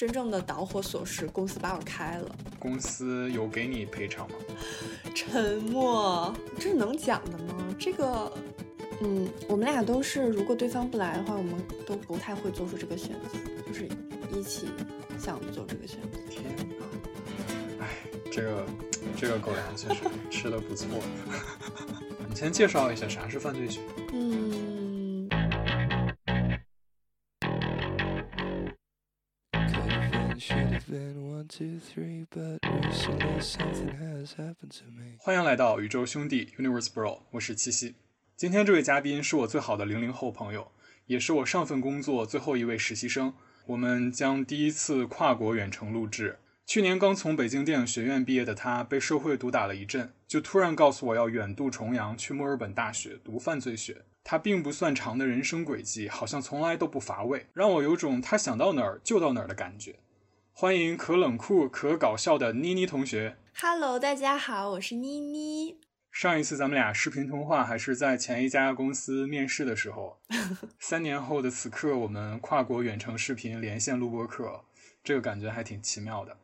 真正的导火索是公司把我开了。公司有给你赔偿吗？沉默，这是能讲的吗？这个，嗯，我们俩都是，如果对方不来的话，我们都不太会做出这个选择，就是一起想做这个选择。天哪！哎，这个这个狗粮确实吃的不错。你先介绍一下啥是犯罪学？欢迎来到宇宙兄弟 Universe Bro，我是七夕。今天这位嘉宾是我最好的零零后朋友，也是我上份工作最后一位实习生。我们将第一次跨国远程录制。去年刚从北京电影学院毕业的他，被社会毒打了一阵，就突然告诉我要远渡重洋去墨尔本大学读犯罪学。他并不算长的人生轨迹，好像从来都不乏味，让我有种他想到哪儿就到哪儿的感觉。欢迎可冷酷可搞笑的妮妮同学。Hello，大家好，我是妮妮。上一次咱们俩视频通话还是在前一家公司面试的时候。三年后的此刻，我们跨国远程视频连线录播课，这个感觉还挺奇妙的。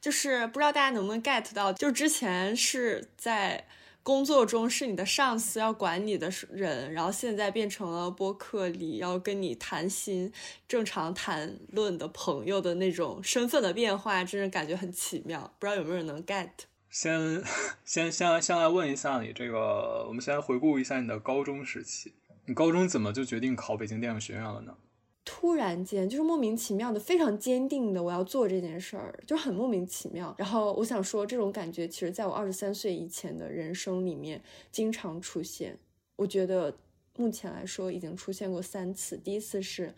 就是不知道大家能不能 get 到，就之前是在。工作中是你的上司要管你的人，然后现在变成了播客里要跟你谈心、正常谈论的朋友的那种身份的变化，真是感觉很奇妙。不知道有没有人能 get？先 先先先来问一下你这个，我们先回顾一下你的高中时期。你高中怎么就决定考北京电影学院了呢？突然间就是莫名其妙的，非常坚定的我要做这件事儿，就很莫名其妙。然后我想说，这种感觉其实在我二十三岁以前的人生里面经常出现。我觉得目前来说已经出现过三次。第一次是，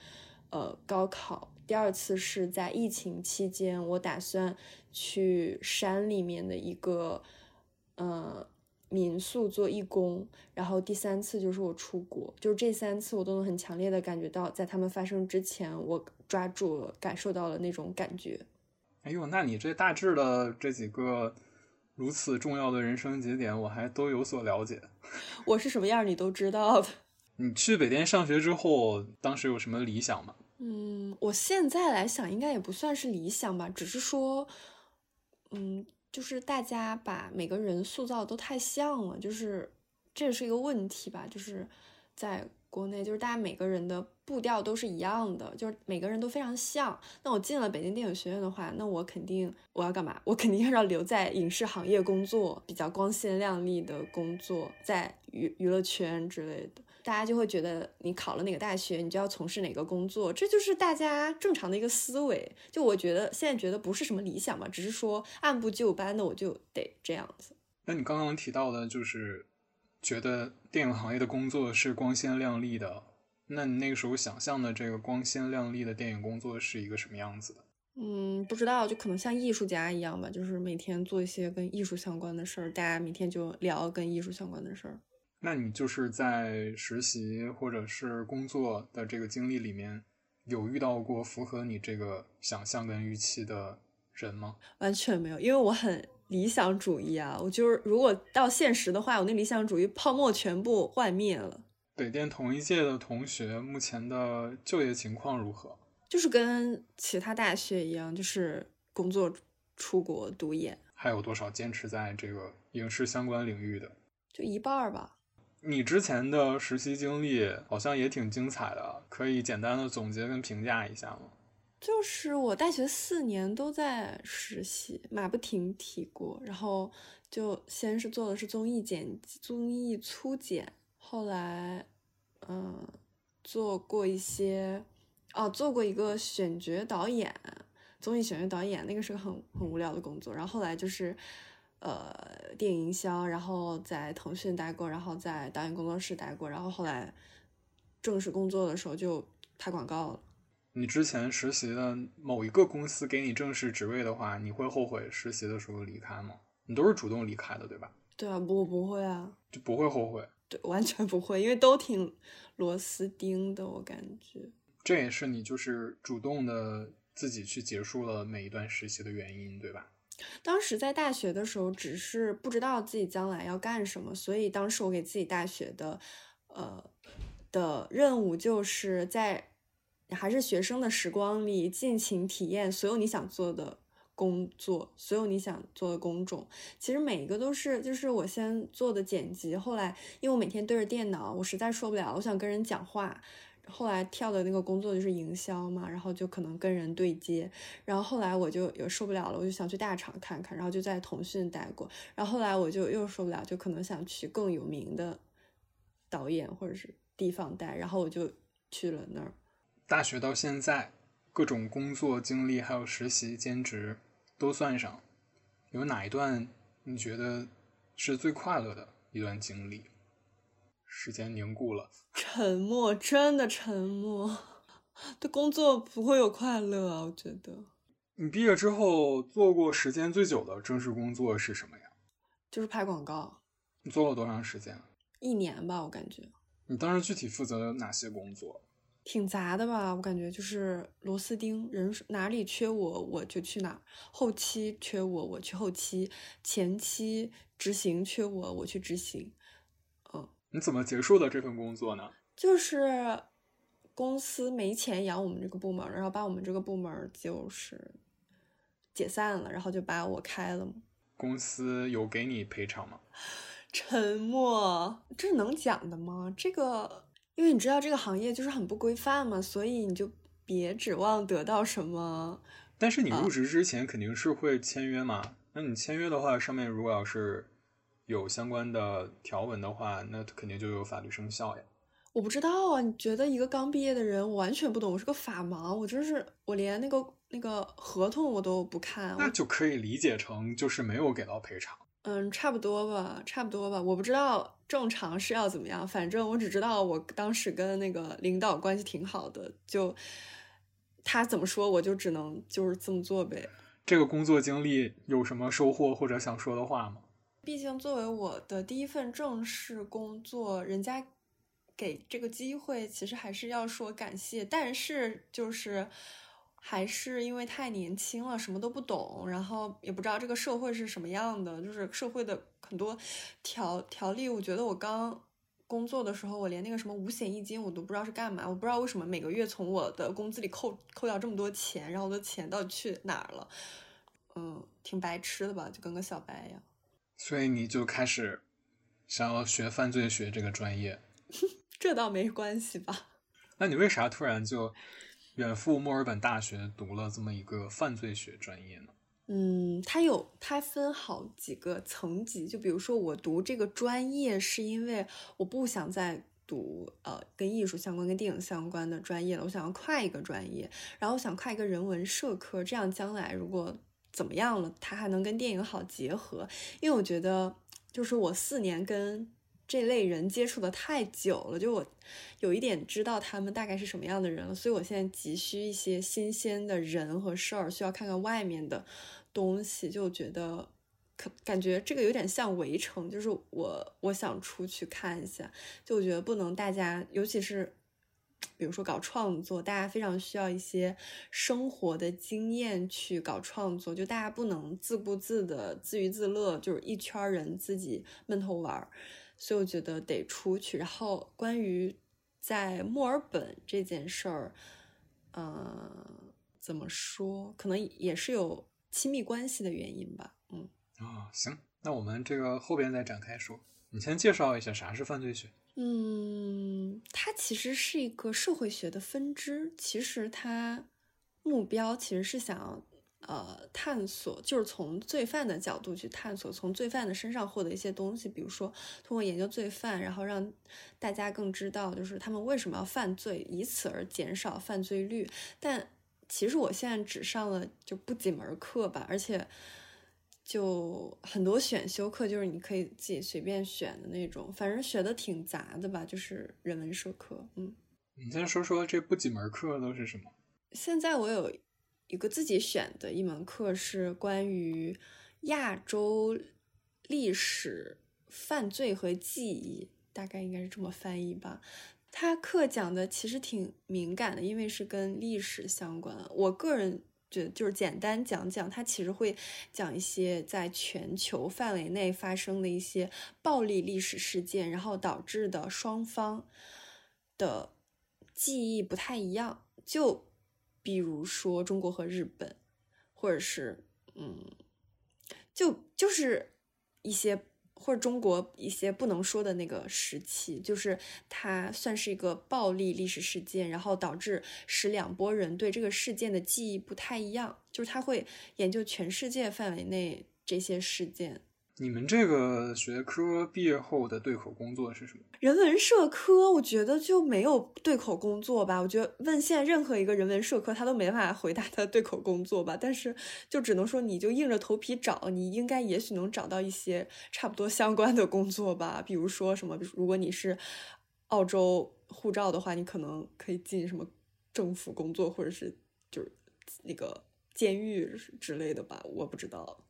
呃，高考；第二次是在疫情期间，我打算去山里面的一个，呃。民宿做义工，然后第三次就是我出国，就是这三次我都能很强烈的感觉到，在他们发生之前，我抓住了、感受到了那种感觉。哎呦，那你这大致的这几个如此重要的人生节点，我还都有所了解。我是什么样，你都知道的。你去北电上学之后，当时有什么理想吗？嗯，我现在来想，应该也不算是理想吧，只是说，嗯。就是大家把每个人塑造都太像了，就是这也是一个问题吧。就是在国内，就是大家每个人的步调都是一样的，就是每个人都非常像。那我进了北京电影学院的话，那我肯定我要干嘛？我肯定要留在影视行业工作，比较光鲜亮丽的工作，在娱娱乐圈之类的。大家就会觉得你考了哪个大学，你就要从事哪个工作，这就是大家正常的一个思维。就我觉得现在觉得不是什么理想吧，只是说按部就班的，我就得这样子。那你刚刚提到的，就是觉得电影行业的工作是光鲜亮丽的，那你那个时候想象的这个光鲜亮丽的电影工作是一个什么样子的？嗯，不知道，就可能像艺术家一样吧，就是每天做一些跟艺术相关的事儿，大家每天就聊跟艺术相关的事儿。那你就是在实习或者是工作的这个经历里面，有遇到过符合你这个想象跟预期的人吗？完全没有，因为我很理想主义啊。我就是如果到现实的话，我那理想主义泡沫全部幻灭了。北电同一届的同学目前的就业情况如何？就是跟其他大学一样，就是工作、出国读研。还有多少坚持在这个影视相关领域的？就一半儿吧。你之前的实习经历好像也挺精彩的，可以简单的总结跟评价一下吗？就是我大学四年都在实习，马不停蹄过。然后就先是做的是综艺剪辑综艺粗剪，后来嗯做过一些哦，做过一个选角导演，综艺选角导演，那个是个很很无聊的工作。然后后来就是。呃，电影营销，然后在腾讯待过，然后在导演工作室待过，然后后来正式工作的时候就拍广告了。你之前实习的某一个公司给你正式职位的话，你会后悔实习的时候离开吗？你都是主动离开的，对吧？对啊，不，不会啊，就不会后悔。对，完全不会，因为都挺螺丝钉的，我感觉。这也是你就是主动的自己去结束了每一段实习的原因，对吧？当时在大学的时候，只是不知道自己将来要干什么，所以当时我给自己大学的，呃，的任务就是在还是学生的时光里尽情体验所有你想做的工作，所有你想做的工种。其实每一个都是，就是我先做的剪辑，后来因为我每天对着电脑，我实在受不了，我想跟人讲话。后来跳的那个工作就是营销嘛，然后就可能跟人对接，然后后来我就也受不了了，我就想去大厂看看，然后就在腾讯待过，然后后来我就又受不了，就可能想去更有名的导演或者是地方待，然后我就去了那儿。大学到现在，各种工作经历还有实习兼职都算上，有哪一段你觉得是最快乐的一段经历？时间凝固了，沉默，真的沉默。对工作不会有快乐啊，我觉得。你毕业之后做过时间最久的正式工作是什么呀？就是拍广告。你做了多长时间？一年吧，我感觉。你当时具体负责哪些工作？挺杂的吧，我感觉就是螺丝钉，人哪里缺我我就去哪儿，后期缺我我去后期，前期执行缺我我去执行。你怎么结束的这份工作呢？就是公司没钱养我们这个部门，然后把我们这个部门就是解散了，然后就把我开了。公司有给你赔偿吗？沉默，这能讲的吗？这个，因为你知道这个行业就是很不规范嘛，所以你就别指望得到什么。但是你入职之前肯定是会签约嘛？那你签约的话，上面如果要是。有相关的条文的话，那肯定就有法律生效呀。我不知道啊，你觉得一个刚毕业的人，我完全不懂，我是个法盲，我真是我连那个那个合同我都不看。那就可以理解成就是没有给到赔偿。嗯，差不多吧，差不多吧。我不知道正常是要怎么样，反正我只知道我当时跟那个领导关系挺好的，就他怎么说我就只能就是这么做呗。这个工作经历有什么收获或者想说的话吗？毕竟作为我的第一份正式工作，人家给这个机会，其实还是要说感谢。但是就是还是因为太年轻了，什么都不懂，然后也不知道这个社会是什么样的，就是社会的很多条条例。我觉得我刚工作的时候，我连那个什么五险一金我都不知道是干嘛，我不知道为什么每个月从我的工资里扣扣掉这么多钱，然后我的钱到底去哪儿了？嗯，挺白痴的吧，就跟个小白一样。所以你就开始想要学犯罪学这个专业，这倒没关系吧？那你为啥突然就远赴墨尔本大学读了这么一个犯罪学专业呢？嗯，它有它分好几个层级，就比如说我读这个专业是因为我不想再读呃跟艺术相关、跟电影相关的专业了，我想要跨一个专业，然后我想跨一个人文社科，这样将来如果。怎么样了？它还能跟电影好结合？因为我觉得，就是我四年跟这类人接触的太久了，就我有一点知道他们大概是什么样的人了，所以我现在急需一些新鲜的人和事儿，需要看看外面的东西，就觉得可感觉这个有点像围城，就是我我想出去看一下，就我觉得不能大家，尤其是。比如说搞创作，大家非常需要一些生活的经验去搞创作，就大家不能自顾自的自娱自乐，就是一圈人自己闷头玩儿。所以我觉得得出去。然后关于在墨尔本这件事儿，呃，怎么说？可能也是有亲密关系的原因吧。嗯啊，行，那我们这个后边再展开说。你先介绍一下啥是犯罪学。嗯，它其实是一个社会学的分支。其实它目标其实是想要呃探索，就是从罪犯的角度去探索，从罪犯的身上获得一些东西。比如说通过研究罪犯，然后让大家更知道就是他们为什么要犯罪，以此而减少犯罪率。但其实我现在只上了就不几门课吧，而且。就很多选修课，就是你可以自己随便选的那种，反正学的挺杂的吧，就是人文社科。嗯，你先说说这不几门课都是什么？现在我有一个自己选的一门课是关于亚洲历史、犯罪和记忆，大概应该是这么翻译吧。他课讲的其实挺敏感的，因为是跟历史相关。我个人。就就是简单讲讲，它其实会讲一些在全球范围内发生的一些暴力历史事件，然后导致的双方的记忆不太一样。就比如说中国和日本，或者是嗯，就就是一些或者中国一些不能说的那个时期，就是它算是一个暴力历史事件，然后导致使两拨人对这个事件的记忆不太一样，就是他会研究全世界范围内这些事件。你们这个学科毕业后的对口工作是什么？人文社科，我觉得就没有对口工作吧。我觉得问现在任何一个人文社科，他都没办法回答他的对口工作吧。但是就只能说，你就硬着头皮找，你应该也许能找到一些差不多相关的工作吧。比如说什么，如果你是澳洲护照的话，你可能可以进什么政府工作，或者是就是那个监狱之类的吧。我不知道。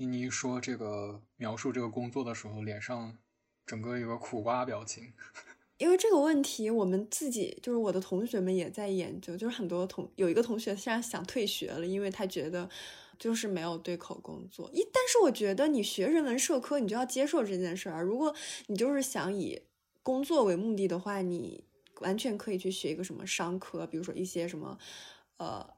妮妮说：“这个描述这个工作的时候，脸上整个一个苦瓜表情。因为这个问题，我们自己就是我的同学们也在研究，就是很多同有一个同学现在想退学了，因为他觉得就是没有对口工作。一但是我觉得你学人文社科，你就要接受这件事儿。如果你就是想以工作为目的的话，你完全可以去学一个什么商科，比如说一些什么呃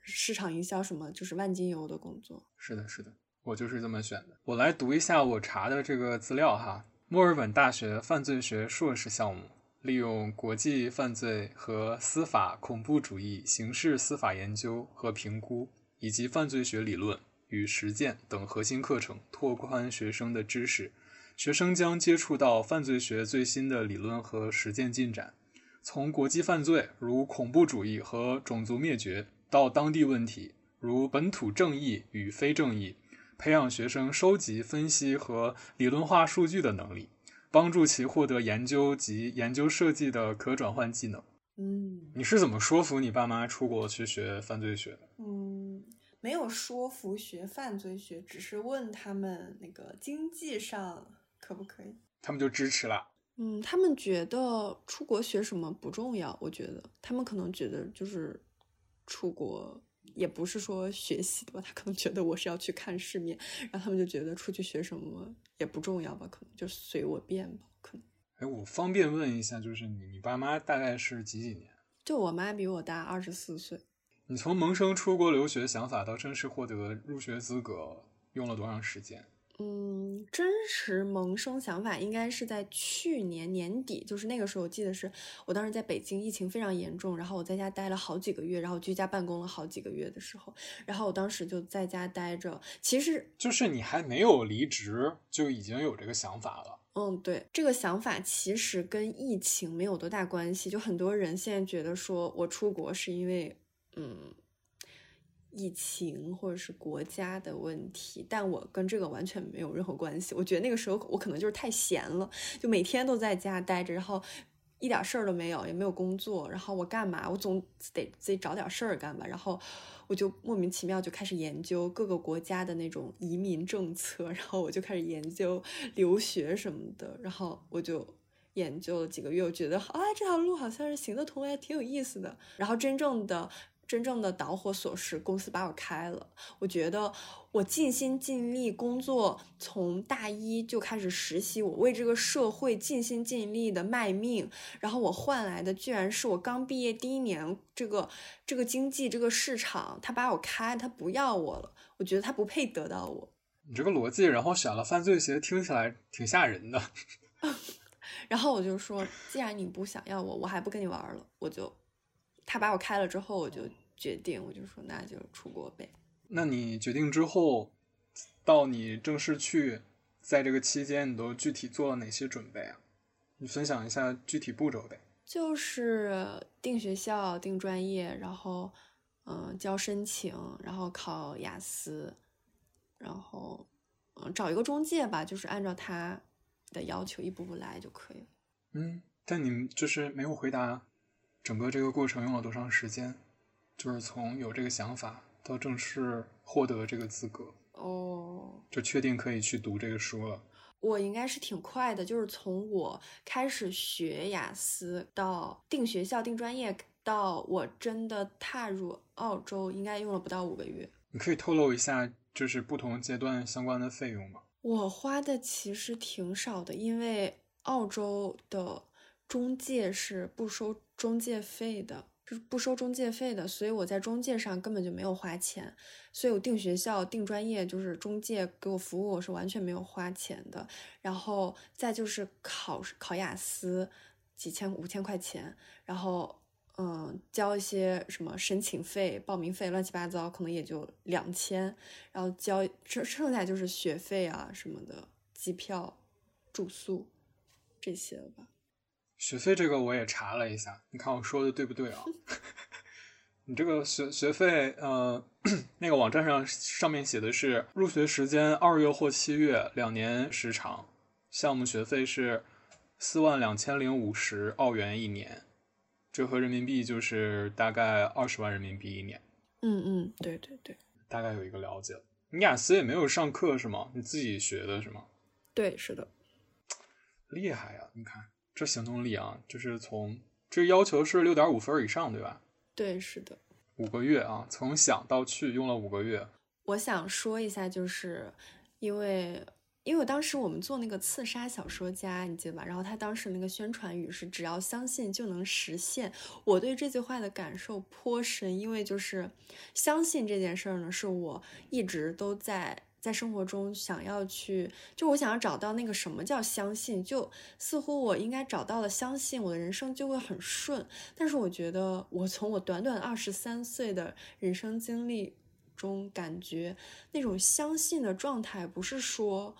市场营销什么，就是万金油的工作。是的，是的。”我就是这么选的。我来读一下我查的这个资料哈。墨尔本大学犯罪学硕士项目利用国际犯罪和司法恐怖主义刑事司法研究和评估，以及犯罪学理论与实践等核心课程，拓宽学生的知识。学生将接触到犯罪学最新的理论和实践进展，从国际犯罪如恐怖主义和种族灭绝，到当地问题如本土正义与非正义。培养学生收集、分析和理论化数据的能力，帮助其获得研究及研究设计的可转换技能。嗯，你是怎么说服你爸妈出国去学犯罪学的？嗯，没有说服学犯罪学，只是问他们那个经济上可不可以，他们就支持了。嗯，他们觉得出国学什么不重要，我觉得他们可能觉得就是出国。也不是说学习的吧，他可能觉得我是要去看世面，然后他们就觉得出去学什么也不重要吧，可能就随我便吧，可能。哎，我方便问一下，就是你你爸妈大概是几几年？就我妈比我大二十四岁。你从萌生出国留学想法到正式获得入学资格，用了多长时间？嗯，真实萌生想法应该是在去年年底，就是那个时候，我记得是我当时在北京，疫情非常严重，然后我在家待了好几个月，然后居家办公了好几个月的时候，然后我当时就在家待着。其实就是你还没有离职，就已经有这个想法了。嗯，对，这个想法其实跟疫情没有多大关系。就很多人现在觉得说我出国是因为，嗯。疫情或者是国家的问题，但我跟这个完全没有任何关系。我觉得那个时候我可能就是太闲了，就每天都在家待着，然后一点事儿都没有，也没有工作。然后我干嘛？我总得自己找点事儿干吧。然后我就莫名其妙就开始研究各个国家的那种移民政策，然后我就开始研究留学什么的。然后我就研究了几个月，我觉得啊这条路好像是行得通，还挺有意思的。然后真正的。真正的导火索是公司把我开了。我觉得我尽心尽力工作，从大一就开始实习，我为这个社会尽心尽力的卖命，然后我换来的居然是我刚毕业第一年，这个这个经济这个市场他把我开，他不要我了。我觉得他不配得到我。你这个逻辑，然后选了犯罪学，听起来挺吓人的。然后我就说，既然你不想要我，我还不跟你玩了，我就。他把我开了之后，我就决定，我就说那就出国呗。那你决定之后，到你正式去，在这个期间，你都具体做了哪些准备啊？你分享一下具体步骤呗。就是定学校、定专业，然后嗯交申请，然后考雅思，然后嗯找一个中介吧，就是按照他的要求一步步来就可以了。嗯，但你们就是没有回答。整个这个过程用了多长时间？就是从有这个想法到正式获得这个资格哦，就确定可以去读这个书了。我应该是挺快的，就是从我开始学雅思到定学校、定专业，到我真的踏入澳洲，应该用了不到五个月。你可以透露一下，就是不同阶段相关的费用吗？我花的其实挺少的，因为澳洲的。中介是不收中介费的，就是不收中介费的，所以我在中介上根本就没有花钱，所以我定学校、定专业，就是中介给我服务，我是完全没有花钱的。然后再就是考考雅思，几千五千块钱，然后嗯，交一些什么申请费、报名费，乱七八糟，可能也就两千，然后交剩剩下就是学费啊什么的，机票、住宿这些了吧。学费这个我也查了一下，你看我说的对不对啊？你这个学学费，呃，那个网站上上面写的是入学时间二月或七月，两年时长，项目学费是四万两千零五十澳元一年，折合人民币就是大概二十万人民币一年。嗯嗯，对对对，大概有一个了解。你雅思也没有上课是吗？你自己学的是吗？对，是的。厉害呀！你看。这行动力啊，就是从这要求是六点五分以上，对吧？对，是的。五个月啊，从想到去用了五个月。我想说一下，就是因为因为我当时我们做那个刺杀小说家，你记得吧？然后他当时那个宣传语是“只要相信就能实现”。我对这句话的感受颇深，因为就是相信这件事儿呢，是我一直都在。在生活中想要去，就我想要找到那个什么叫相信，就似乎我应该找到了相信，我的人生就会很顺。但是我觉得，我从我短短二十三岁的人生经历中，感觉那种相信的状态，不是说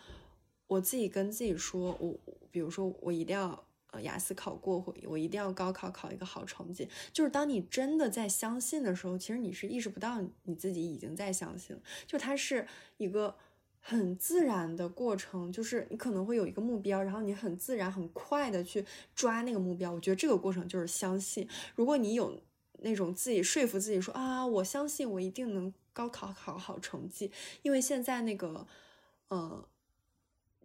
我自己跟自己说，我比如说我一定要。雅思考过，或我一定要高考考一个好成绩。就是当你真的在相信的时候，其实你是意识不到你自己已经在相信。就它是一个很自然的过程，就是你可能会有一个目标，然后你很自然、很快的去抓那个目标。我觉得这个过程就是相信。如果你有那种自己说服自己说啊，我相信我一定能高考考好成绩，因为现在那个，呃。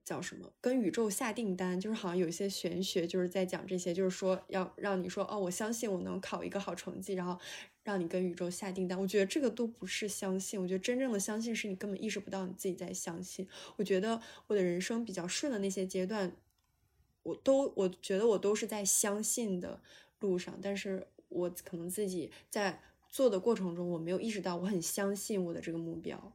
叫什么？跟宇宙下订单，就是好像有一些玄学，就是在讲这些，就是说要让你说哦，我相信我能考一个好成绩，然后让你跟宇宙下订单。我觉得这个都不是相信，我觉得真正的相信是你根本意识不到你自己在相信。我觉得我的人生比较顺的那些阶段，我都我觉得我都是在相信的路上，但是我可能自己在做的过程中，我没有意识到我很相信我的这个目标。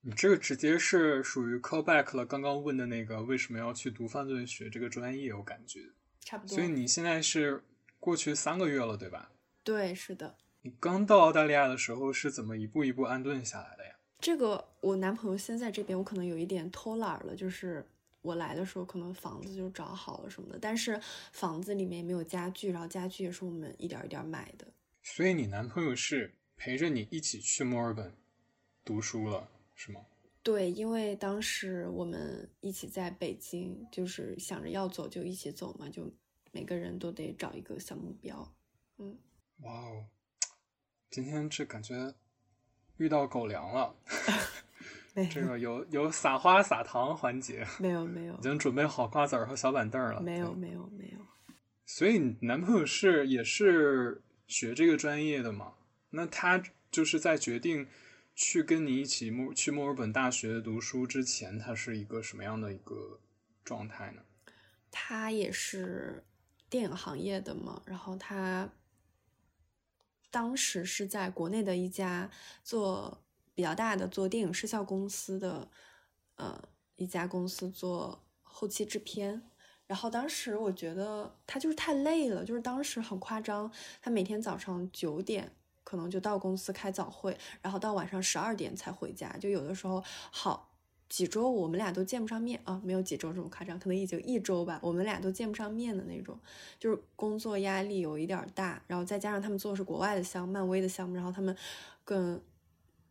你这个直接是属于 callback 了，刚刚问的那个为什么要去读犯罪学这个专业，我感觉差不多。所以你现在是过去三个月了，对吧？对，是的。你刚到澳大利亚的时候是怎么一步一步安顿下来的呀？这个我男朋友先在这边，我可能有一点偷懒了，就是我来的时候可能房子就找好了什么的，但是房子里面也没有家具，然后家具也是我们一点一点买的。所以你男朋友是陪着你一起去墨尔本读书了？是吗？对，因为当时我们一起在北京，就是想着要走就一起走嘛，就每个人都得找一个小目标。嗯，哇哦，今天这感觉遇到狗粮了。这个有有撒花撒糖环节，没有没有，已经准备好瓜子儿和小板凳了。没有没有没有。所以你男朋友是也是学这个专业的吗？那他就是在决定。去跟你一起墨去墨尔本大学读书之前，他是一个什么样的一个状态呢？他也是电影行业的嘛，然后他当时是在国内的一家做比较大的做电影视效公司的呃一家公司做后期制片，然后当时我觉得他就是太累了，就是当时很夸张，他每天早上九点。可能就到公司开早会，然后到晚上十二点才回家。就有的时候好几周我们俩都见不上面啊，没有几周这么夸张，可能也就一周吧，我们俩都见不上面的那种。就是工作压力有一点大，然后再加上他们做的是国外的项目，漫威的项目，然后他们跟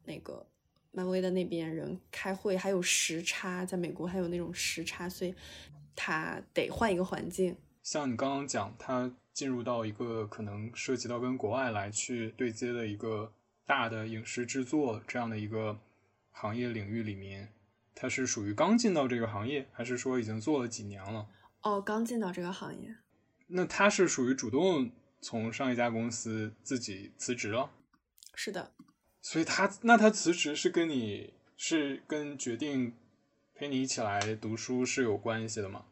那个漫威的那边人开会，还有时差，在美国还有那种时差，所以他得换一个环境。像你刚刚讲他。进入到一个可能涉及到跟国外来去对接的一个大的影视制作这样的一个行业领域里面，他是属于刚进到这个行业，还是说已经做了几年了？哦，刚进到这个行业。那他是属于主动从上一家公司自己辞职了？是的。所以他那他辞职是跟你是跟决定陪你一起来读书是有关系的吗？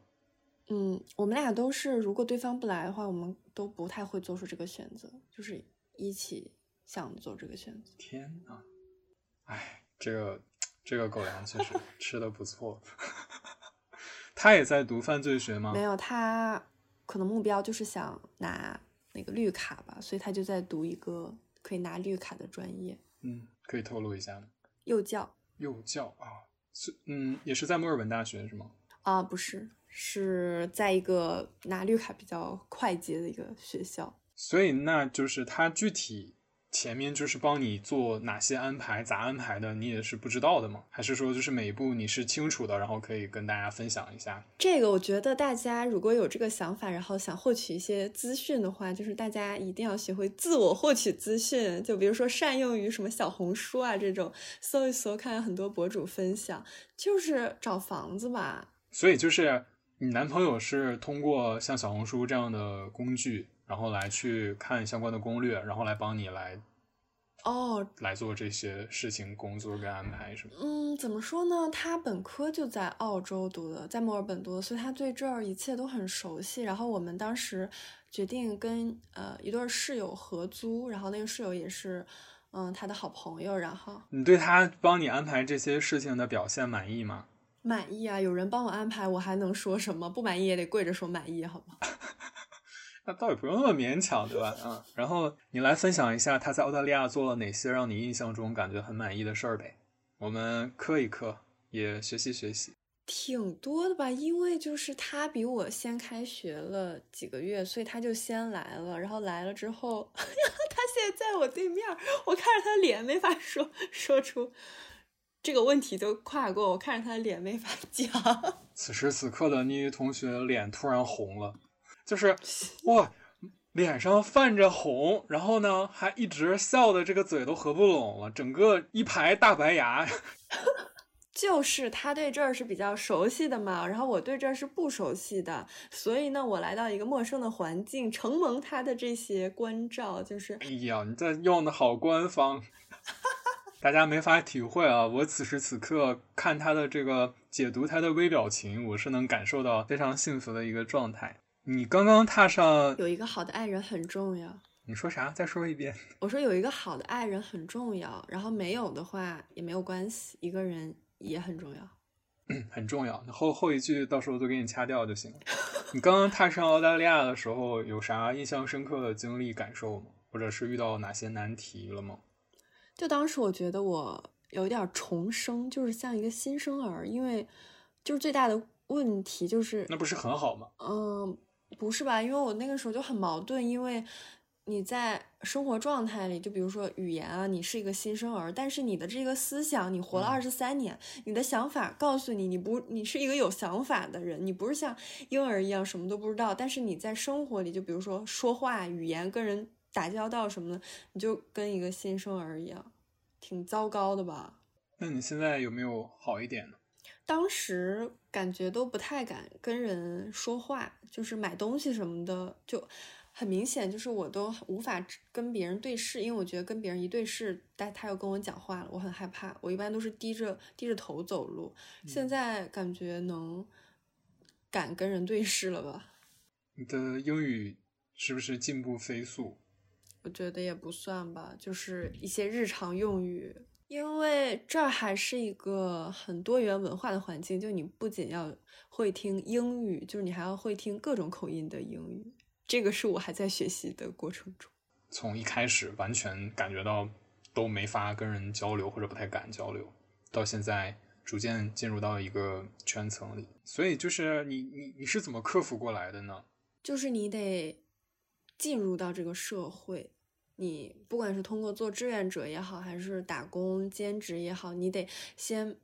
嗯，我们俩都是，如果对方不来的话，我们都不太会做出这个选择。就是一起想做这个选择。天呐，哎，这个这个狗粮确实 吃的不错。他也在读犯罪学吗？没有，他可能目标就是想拿那个绿卡吧，所以他就在读一个可以拿绿卡的专业。嗯，可以透露一下吗？幼教。幼教啊，是嗯，也是在墨尔本大学是吗？啊，不是，是在一个拿绿卡比较快捷的一个学校。所以，那就是他具体。前面就是帮你做哪些安排，咋安排的，你也是不知道的吗？还是说就是每一步你是清楚的，然后可以跟大家分享一下？这个我觉得大家如果有这个想法，然后想获取一些资讯的话，就是大家一定要学会自我获取资讯。就比如说善用于什么小红书啊这种，搜一搜，看很多博主分享，就是找房子吧。所以就是你男朋友是通过像小红书这样的工具。然后来去看相关的攻略，然后来帮你来哦来做这些事情、工作跟安排什么。嗯，怎么说呢？他本科就在澳洲读的，在墨尔本读的，所以他对这儿一切都很熟悉。然后我们当时决定跟呃一对室友合租，然后那个室友也是嗯他的好朋友。然后你对他帮你安排这些事情的表现满意吗？满意啊！有人帮我安排，我还能说什么？不满意也得跪着说满意，好吗？那倒也不用那么勉强，对吧？嗯，然后你来分享一下他在澳大利亚做了哪些让你印象中感觉很满意的事儿呗？我们磕一磕，也学习学习。挺多的吧，因为就是他比我先开学了几个月，所以他就先来了。然后来了之后，他现在在我对面，我看着他脸没法说说出这个问题就跨过，我看着他的脸没法讲。此时此刻的妮妮同学脸突然红了。就是哇，脸上泛着红，然后呢，还一直笑的这个嘴都合不拢了，整个一排大白牙。就是他对这儿是比较熟悉的嘛，然后我对这儿是不熟悉的，所以呢，我来到一个陌生的环境，承蒙他的这些关照，就是。哎呀，你这用的好官方，大家没法体会啊！我此时此刻看他的这个解读他的微表情，我是能感受到非常幸福的一个状态。你刚刚踏上有一个好的爱人很重要。你说啥？再说一遍。我说有一个好的爱人很重要，然后没有的话也没有关系，一个人也很重要。嗯，很重要。后后一句到时候都给你掐掉就行了。你刚刚踏上澳大利亚的时候有啥印象深刻的经历感受吗？或者是遇到哪些难题了吗？就当时我觉得我有点重生，就是像一个新生儿，因为就是最大的问题就是那不是很好吗？嗯。不是吧？因为我那个时候就很矛盾，因为你在生活状态里，就比如说语言啊，你是一个新生儿，但是你的这个思想，你活了二十三年，你的想法告诉你，你不，你是一个有想法的人，你不是像婴儿一样什么都不知道。但是你在生活里，就比如说说话、语言、跟人打交道什么的，你就跟一个新生儿一样，挺糟糕的吧？那你现在有没有好一点呢？当时感觉都不太敢跟人说话，就是买东西什么的，就很明显，就是我都无法跟别人对视，因为我觉得跟别人一对视，但他又跟我讲话了，我很害怕。我一般都是低着低着头走路。现在感觉能敢跟人对视了吧？你的英语是不是进步飞速？我觉得也不算吧，就是一些日常用语。因为这儿还是一个很多元文化的环境，就你不仅要会听英语，就是你还要会听各种口音的英语。这个是我还在学习的过程中。从一开始完全感觉到都没法跟人交流，或者不太敢交流，到现在逐渐进入到一个圈层里。所以就是你你你是怎么克服过来的呢？就是你得进入到这个社会。你不管是通过做志愿者也好，还是打工兼职也好，你得先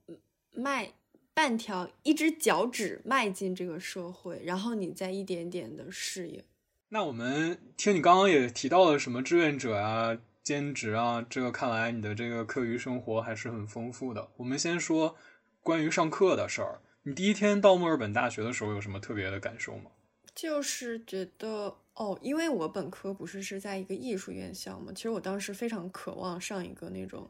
迈半条一只脚趾迈进这个社会，然后你再一点点的适应。那我们听你刚刚也提到了什么志愿者啊、兼职啊，这个看来你的这个课余生活还是很丰富的。我们先说关于上课的事儿。你第一天到墨尔本大学的时候有什么特别的感受吗？就是觉得。哦，因为我本科不是是在一个艺术院校嘛，其实我当时非常渴望上一个那种，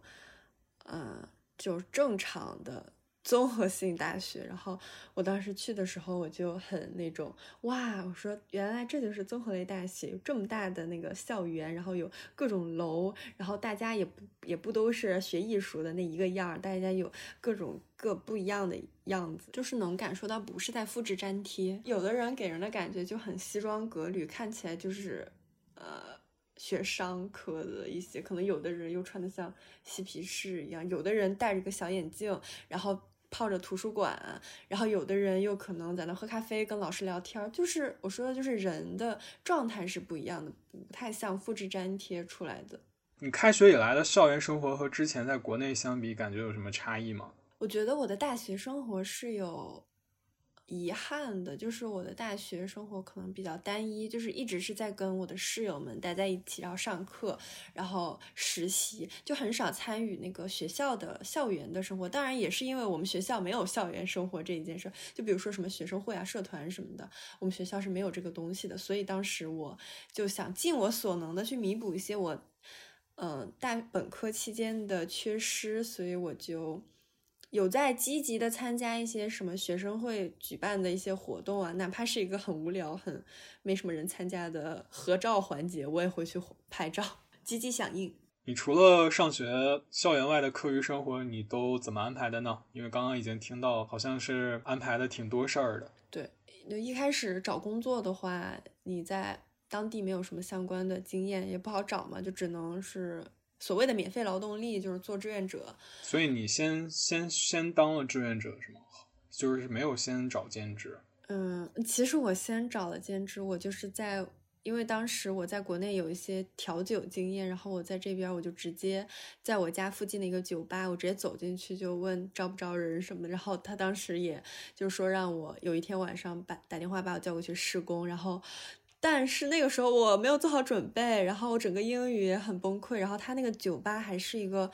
呃，就正常的综合性大学，然后我当时去的时候，我就很那种哇，我说原来这就是综合类大学，有这么大的那个校园，然后有各种楼，然后大家也不也不都是学艺术的那一个样，大家有各种各不一样的样子，就是能感受到不是在复制粘贴。有的人给人的感觉就很西装革履，看起来就是呃学商科的一些，可能有的人又穿的像嬉皮士一样，有的人戴着个小眼镜，然后。泡着图书馆，然后有的人又可能在那喝咖啡，跟老师聊天，就是我说的，就是人的状态是不一样的，不太像复制粘贴出来的。你开学以来的校园生活和之前在国内相比，感觉有什么差异吗？我觉得我的大学生活是有。遗憾的就是我的大学生活可能比较单一，就是一直是在跟我的室友们待在一起，然后上课，然后实习，就很少参与那个学校的校园的生活。当然也是因为我们学校没有校园生活这一件事，就比如说什么学生会啊、社团什么的，我们学校是没有这个东西的。所以当时我就想尽我所能的去弥补一些我，嗯，大本科期间的缺失，所以我就。有在积极的参加一些什么学生会举办的一些活动啊，哪怕是一个很无聊、很没什么人参加的合照环节，我也会去拍照，积极响应。你除了上学，校园外的课余生活你都怎么安排的呢？因为刚刚已经听到，好像是安排的挺多事儿的。对，就一开始找工作的话，你在当地没有什么相关的经验，也不好找嘛，就只能是。所谓的免费劳动力就是做志愿者，所以你先先先当了志愿者是吗？就是没有先找兼职。嗯，其实我先找了兼职，我就是在，因为当时我在国内有一些调酒经验，然后我在这边我就直接在我家附近的一个酒吧，我直接走进去就问招不招人什么的，然后他当时也就是说让我有一天晚上把打电话把我叫过去试工，然后。但是那个时候我没有做好准备，然后我整个英语也很崩溃。然后他那个酒吧还是一个，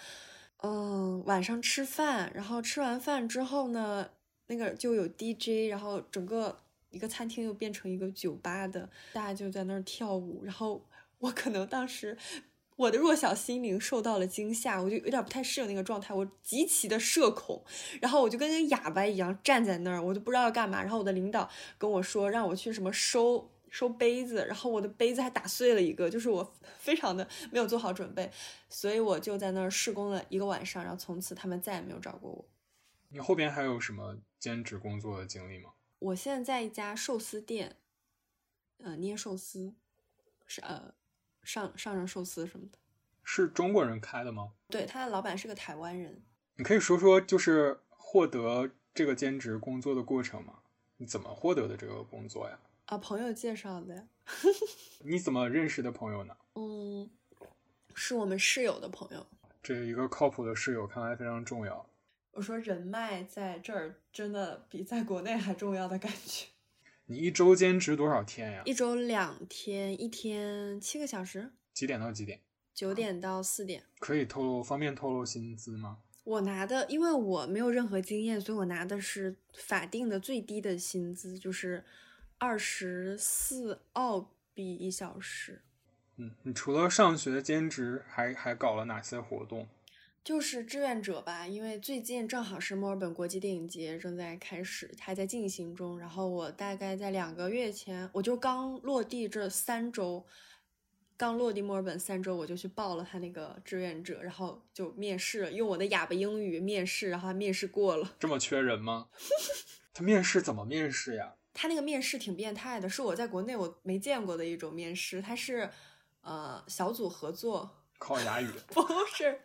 嗯，晚上吃饭，然后吃完饭之后呢，那个就有 DJ，然后整个一个餐厅又变成一个酒吧的，大家就在那儿跳舞。然后 我可能当时我的弱小心灵受到了惊吓，我就有点不太适应那个状态，我极其的社恐，然后我就跟个哑巴一样站在那儿，我都不知道要干嘛。然后我的领导跟我说让我去什么收。收杯子，然后我的杯子还打碎了一个，就是我 非常的没有做好准备，所以我就在那儿试工了一个晚上，然后从此他们再也没有找过我。你后边还有什么兼职工作的经历吗？我现在在一家寿司店，呃，捏寿司，是呃，上上上寿司什么的。是中国人开的吗？对，他的老板是个台湾人。你可以说说，就是获得这个兼职工作的过程吗？你怎么获得的这个工作呀？啊，朋友介绍的。你怎么认识的朋友呢？嗯，是我们室友的朋友。这一个靠谱的室友看来非常重要。我说人脉在这儿真的比在国内还重要的感觉。你一周兼职多少天呀？一周两天，一天七个小时。几点到几点？九点到四点。可以透露，方便透露薪资吗？我拿的，因为我没有任何经验，所以我拿的是法定的最低的薪资，就是。二十四澳币一小时。嗯，你除了上学兼职，还还搞了哪些活动？就是志愿者吧，因为最近正好是墨尔本国际电影节正在开始，还在进行中。然后我大概在两个月前，我就刚落地这三周，刚落地墨尔本三周，我就去报了他那个志愿者，然后就面试，用我的哑巴英语面试，然后面试过了。这么缺人吗？他面试怎么面试呀？他那个面试挺变态的，是我在国内我没见过的一种面试。他是，呃，小组合作，考哑语？不是，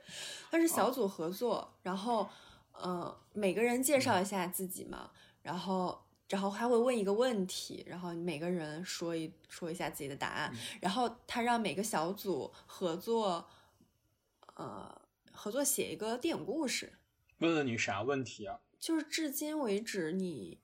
他是小组合作，然后，呃，每个人介绍一下自己嘛，然后，然后还会问一个问题，然后每个人说一说一下自己的答案，然后他让每个小组合作，呃，合作写一个电影故事。问了你啥问题啊？就是至今为止你。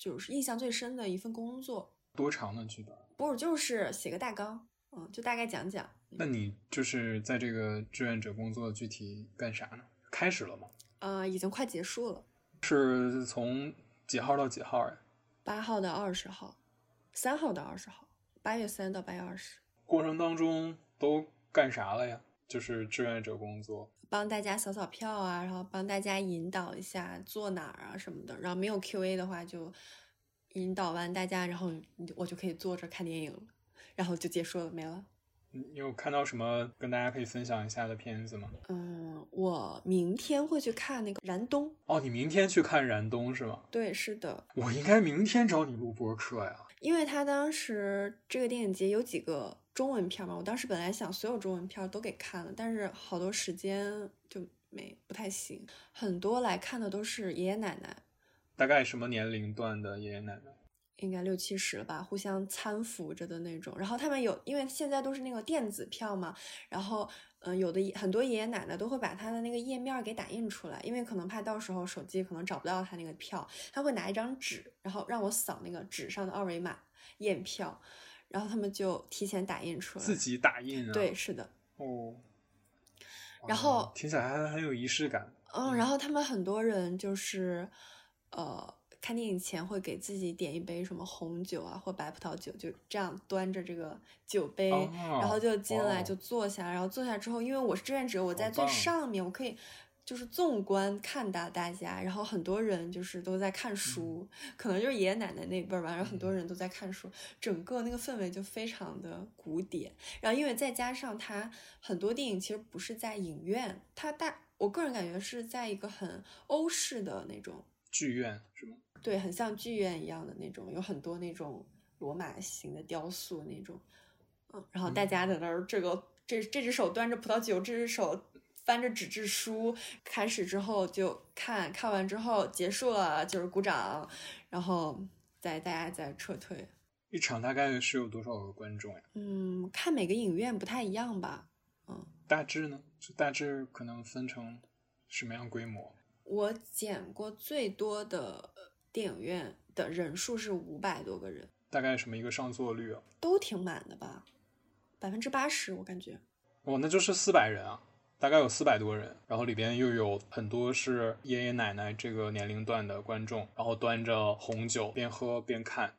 就是印象最深的一份工作，多长的剧本？不是，就是写个大纲，嗯，就大概讲讲。那你就是在这个志愿者工作具体干啥呢？开始了吗？呃，已经快结束了。是从几号到几号呀？八号到二十号，三号到二十号，八月三到八月二十。过程当中都干啥了呀？就是志愿者工作，帮大家扫扫票啊，然后帮大家引导一下坐哪儿啊什么的。然后没有 Q&A 的话，就引导完大家，然后我就可以坐着看电影了，然后就结束了，没了。你有看到什么跟大家可以分享一下的片子吗？嗯，我明天会去看那个《燃冬》。哦，你明天去看《燃冬》是吗？对，是的。我应该明天找你录播课呀。因为他当时这个电影节有几个中文片嘛，我当时本来想所有中文片都给看了，但是好多时间就没不太行。很多来看的都是爷爷奶奶，大概什么年龄段的爷爷奶奶？应该六七十了吧，互相搀扶着的那种。然后他们有，因为现在都是那个电子票嘛，然后嗯，有的很多爷爷奶奶都会把他的那个页面给打印出来，因为可能怕到时候手机可能找不到他那个票，他会拿一张纸，然后让我扫那个纸上的二维码验票，然后他们就提前打印出来，自己打印啊？对，是的。哦。然后听起来还很有仪式感。嗯，然后他们很多人就是呃。看电影前会给自己点一杯什么红酒啊，或白葡萄酒，就这样端着这个酒杯，然后就进来就坐下，然后坐下之后，因为我是志愿者，我在最上面，我可以就是纵观看到大家，然后很多人就是都在看书，可能就是爷爷奶奶那辈儿吧，然后很多人都在看书，整个那个氛围就非常的古典。然后因为再加上它很多电影其实不是在影院，它大，我个人感觉是在一个很欧式的那种剧院，是吗？对，很像剧院一样的那种，有很多那种罗马型的雕塑那种，嗯，然后大家在那儿，这个这这只手端着葡萄酒，这只手翻着纸质书，开始之后就看看完之后结束了就是鼓掌，然后再大家再撤退。一场大概是有多少个观众呀？嗯，看每个影院不太一样吧，嗯，大致呢？就大致可能分成什么样规模？我剪过最多的。电影院的人数是五百多个人，大概什么一个上座率啊？都挺满的吧，百分之八十我感觉。哦，那就是四百人啊，大概有四百多人，然后里边又有很多是爷爷奶奶这个年龄段的观众，然后端着红酒边喝边看，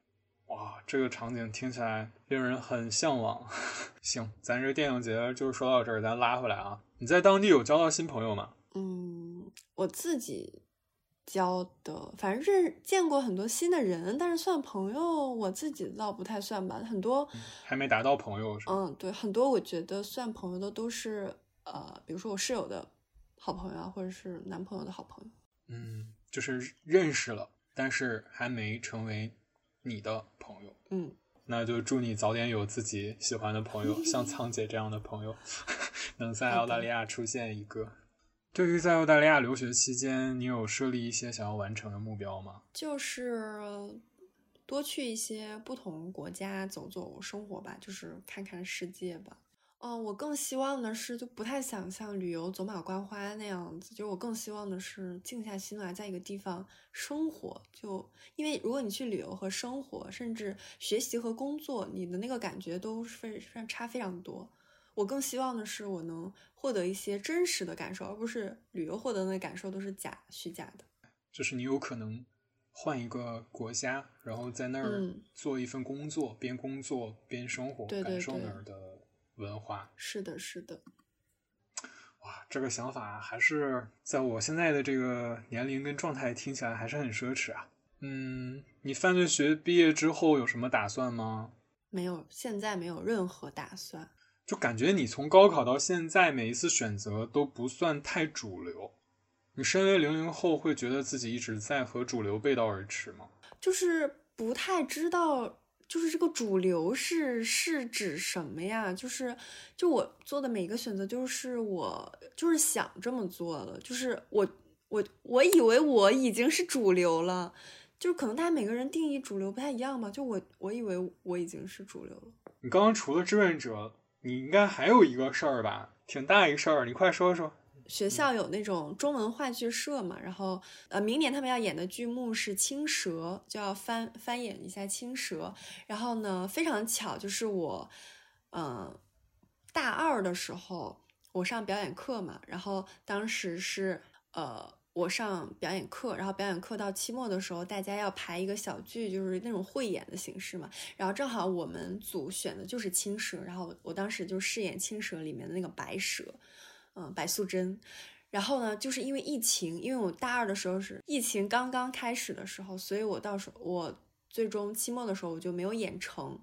哇，这个场景听起来令人很向往。行，咱这电影节就说到这儿，咱拉回来啊。你在当地有交到新朋友吗？嗯，我自己。交的，反正是见过很多新的人，但是算朋友，我自己倒不太算吧。很多还没达到朋友是吧？嗯，对，很多我觉得算朋友的都是呃，比如说我室友的好朋友啊，或者是男朋友的好朋友。嗯，就是认识了，但是还没成为你的朋友。嗯，那就祝你早点有自己喜欢的朋友，像仓姐这样的朋友，能在澳大利亚出现一个。对于在澳大利亚留学期间，你有设立一些想要完成的目标吗？就是多去一些不同国家走走生活吧，就是看看世界吧。嗯，我更希望的是，就不太想像旅游走马观花那样子，就我更希望的是静下心来，在一个地方生活。就因为如果你去旅游和生活，甚至学习和工作，你的那个感觉都是非常差非常多。我更希望的是，我能获得一些真实的感受，而不是旅游获得的感受都是假、虚假的。就是你有可能换一个国家，然后在那儿做一份工作，边工作边生活，感受那儿的文化。是的，是的。哇，这个想法还是在我现在的这个年龄跟状态听起来还是很奢侈啊。嗯，你犯罪学毕业之后有什么打算吗？没有，现在没有任何打算。就感觉你从高考到现在，每一次选择都不算太主流。你身为零零后，会觉得自己一直在和主流背道而驰吗？就是不太知道，就是这个主流是是指什么呀？就是就我做的每一个选择，就是我就是想这么做的，就是我我我以为我已经是主流了，就是可能大家每个人定义主流不太一样吧。就我我以为我已经是主流了。你刚刚除了志愿者。你应该还有一个事儿吧，挺大一个事儿，你快说说。学校有那种中文话剧社嘛，然后呃，明年他们要演的剧目是《青蛇》，就要翻翻演一下《青蛇》。然后呢，非常巧，就是我，嗯，大二的时候我上表演课嘛，然后当时是呃我上表演课，然后表演课到期末的时候，大家要排一个小剧，就是那种汇演的形式嘛。然后正好我们组选的就是青蛇，然后我当时就饰演青蛇里面的那个白蛇，嗯，白素贞。然后呢，就是因为疫情，因为我大二的时候是疫情刚刚开始的时候，所以我到时候我最终期末的时候我就没有演成，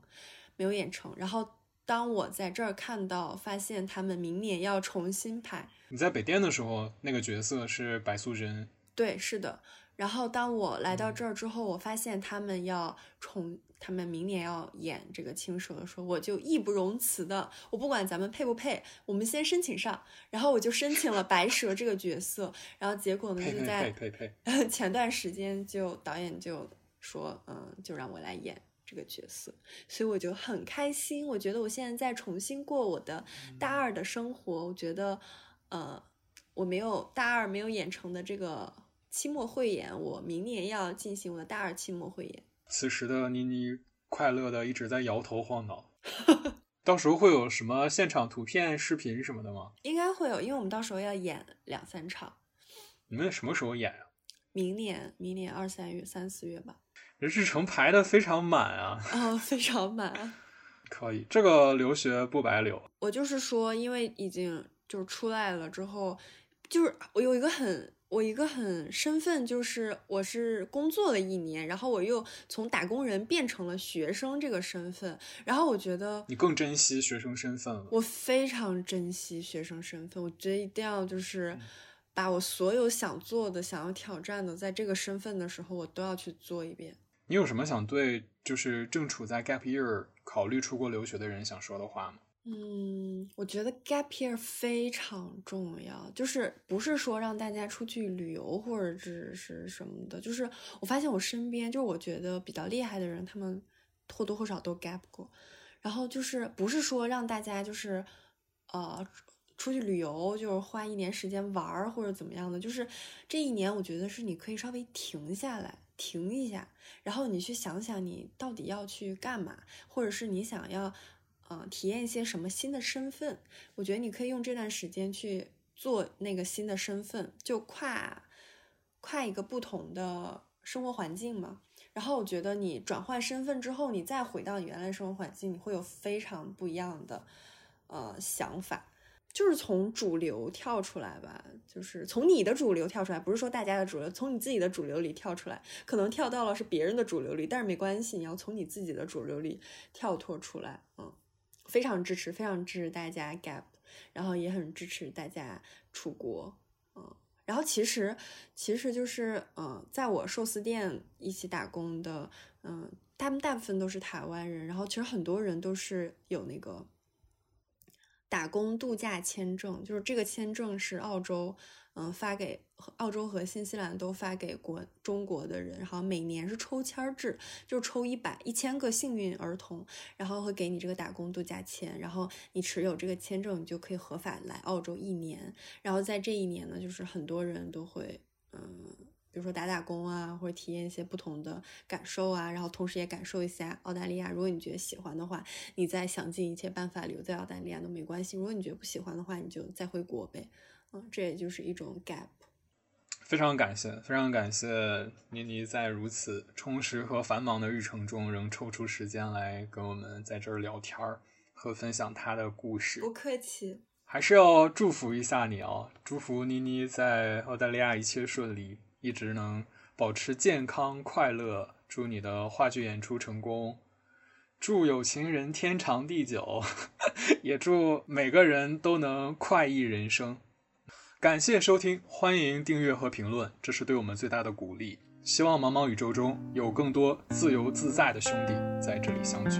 没有演成。然后当我在这儿看到，发现他们明年要重新拍。你在北电的时候，那个角色是白素贞。对，是的。然后当我来到这儿之后，我发现他们要重。他们明年要演这个青蛇的时候，我就义不容辞的，我不管咱们配不配，我们先申请上。然后我就申请了白蛇这个角色，然后结果呢，就在 前段时间就导演就说，嗯，就让我来演这个角色，所以我就很开心。我觉得我现在在重新过我的大二的生活，我觉得，呃，我没有大二没有演成的这个期末汇演，我明年要进行我的大二期末汇演。此时的妮妮快乐的一直在摇头晃脑，到时候会有什么现场图片、视频什么的吗？应该会有，因为我们到时候要演两三场。你们什么时候演啊？明年，明年二三月、三四月吧。日程排的非常满啊！啊，非常满。可以，这个留学不白留。我就是说，因为已经就是出来了之后，就是我有一个很。我一个很身份就是我是工作了一年，然后我又从打工人变成了学生这个身份，然后我觉得你更珍惜学生身份了。我非常珍惜学生身份，我觉得一定要就是把我所有想做的、想要挑战的，在这个身份的时候，我都要去做一遍。你有什么想对就是正处在 gap year 考虑出国留学的人想说的话吗？嗯，我觉得 gap year 非常重要，就是不是说让大家出去旅游或者只是什么的，就是我发现我身边，就是我觉得比较厉害的人，他们或多或少都 gap 过，然后就是不是说让大家就是呃出去旅游，就是花一年时间玩儿或者怎么样的，就是这一年我觉得是你可以稍微停下来，停一下，然后你去想想你到底要去干嘛，或者是你想要。嗯，体验一些什么新的身份？我觉得你可以用这段时间去做那个新的身份，就跨跨一个不同的生活环境嘛。然后我觉得你转换身份之后，你再回到你原来生活环境，你会有非常不一样的呃想法，就是从主流跳出来吧，就是从你的主流跳出来，不是说大家的主流，从你自己的主流里跳出来，可能跳到了是别人的主流里，但是没关系，你要从你自己的主流里跳脱出来，嗯。非常支持，非常支持大家 gap，然后也很支持大家出国，嗯，然后其实其实就是，嗯，在我寿司店一起打工的，嗯，他们大部分都是台湾人，然后其实很多人都是有那个打工度假签证，就是这个签证是澳洲。嗯，发给澳洲和新西兰都发给国中国的人，然后每年是抽签制，就抽一百一千个幸运儿童，然后会给你这个打工度假签，然后你持有这个签证，你就可以合法来澳洲一年。然后在这一年呢，就是很多人都会，嗯，比如说打打工啊，或者体验一些不同的感受啊，然后同时也感受一下澳大利亚。如果你觉得喜欢的话，你再想尽一切办法留在澳大利亚都没关系；如果你觉得不喜欢的话，你就再回国呗。嗯，这也就是一种 gap。非常感谢，非常感谢妮妮在如此充实和繁忙的日程中，仍抽出时间来跟我们在这儿聊天儿和分享她的故事。不客气，还是要祝福一下你哦，祝福妮妮在澳大利亚一切顺利，一直能保持健康快乐。祝你的话剧演出成功，祝有情人天长地久，也祝每个人都能快意人生。感谢收听，欢迎订阅和评论，这是对我们最大的鼓励。希望茫茫宇宙中有更多自由自在的兄弟在这里相聚。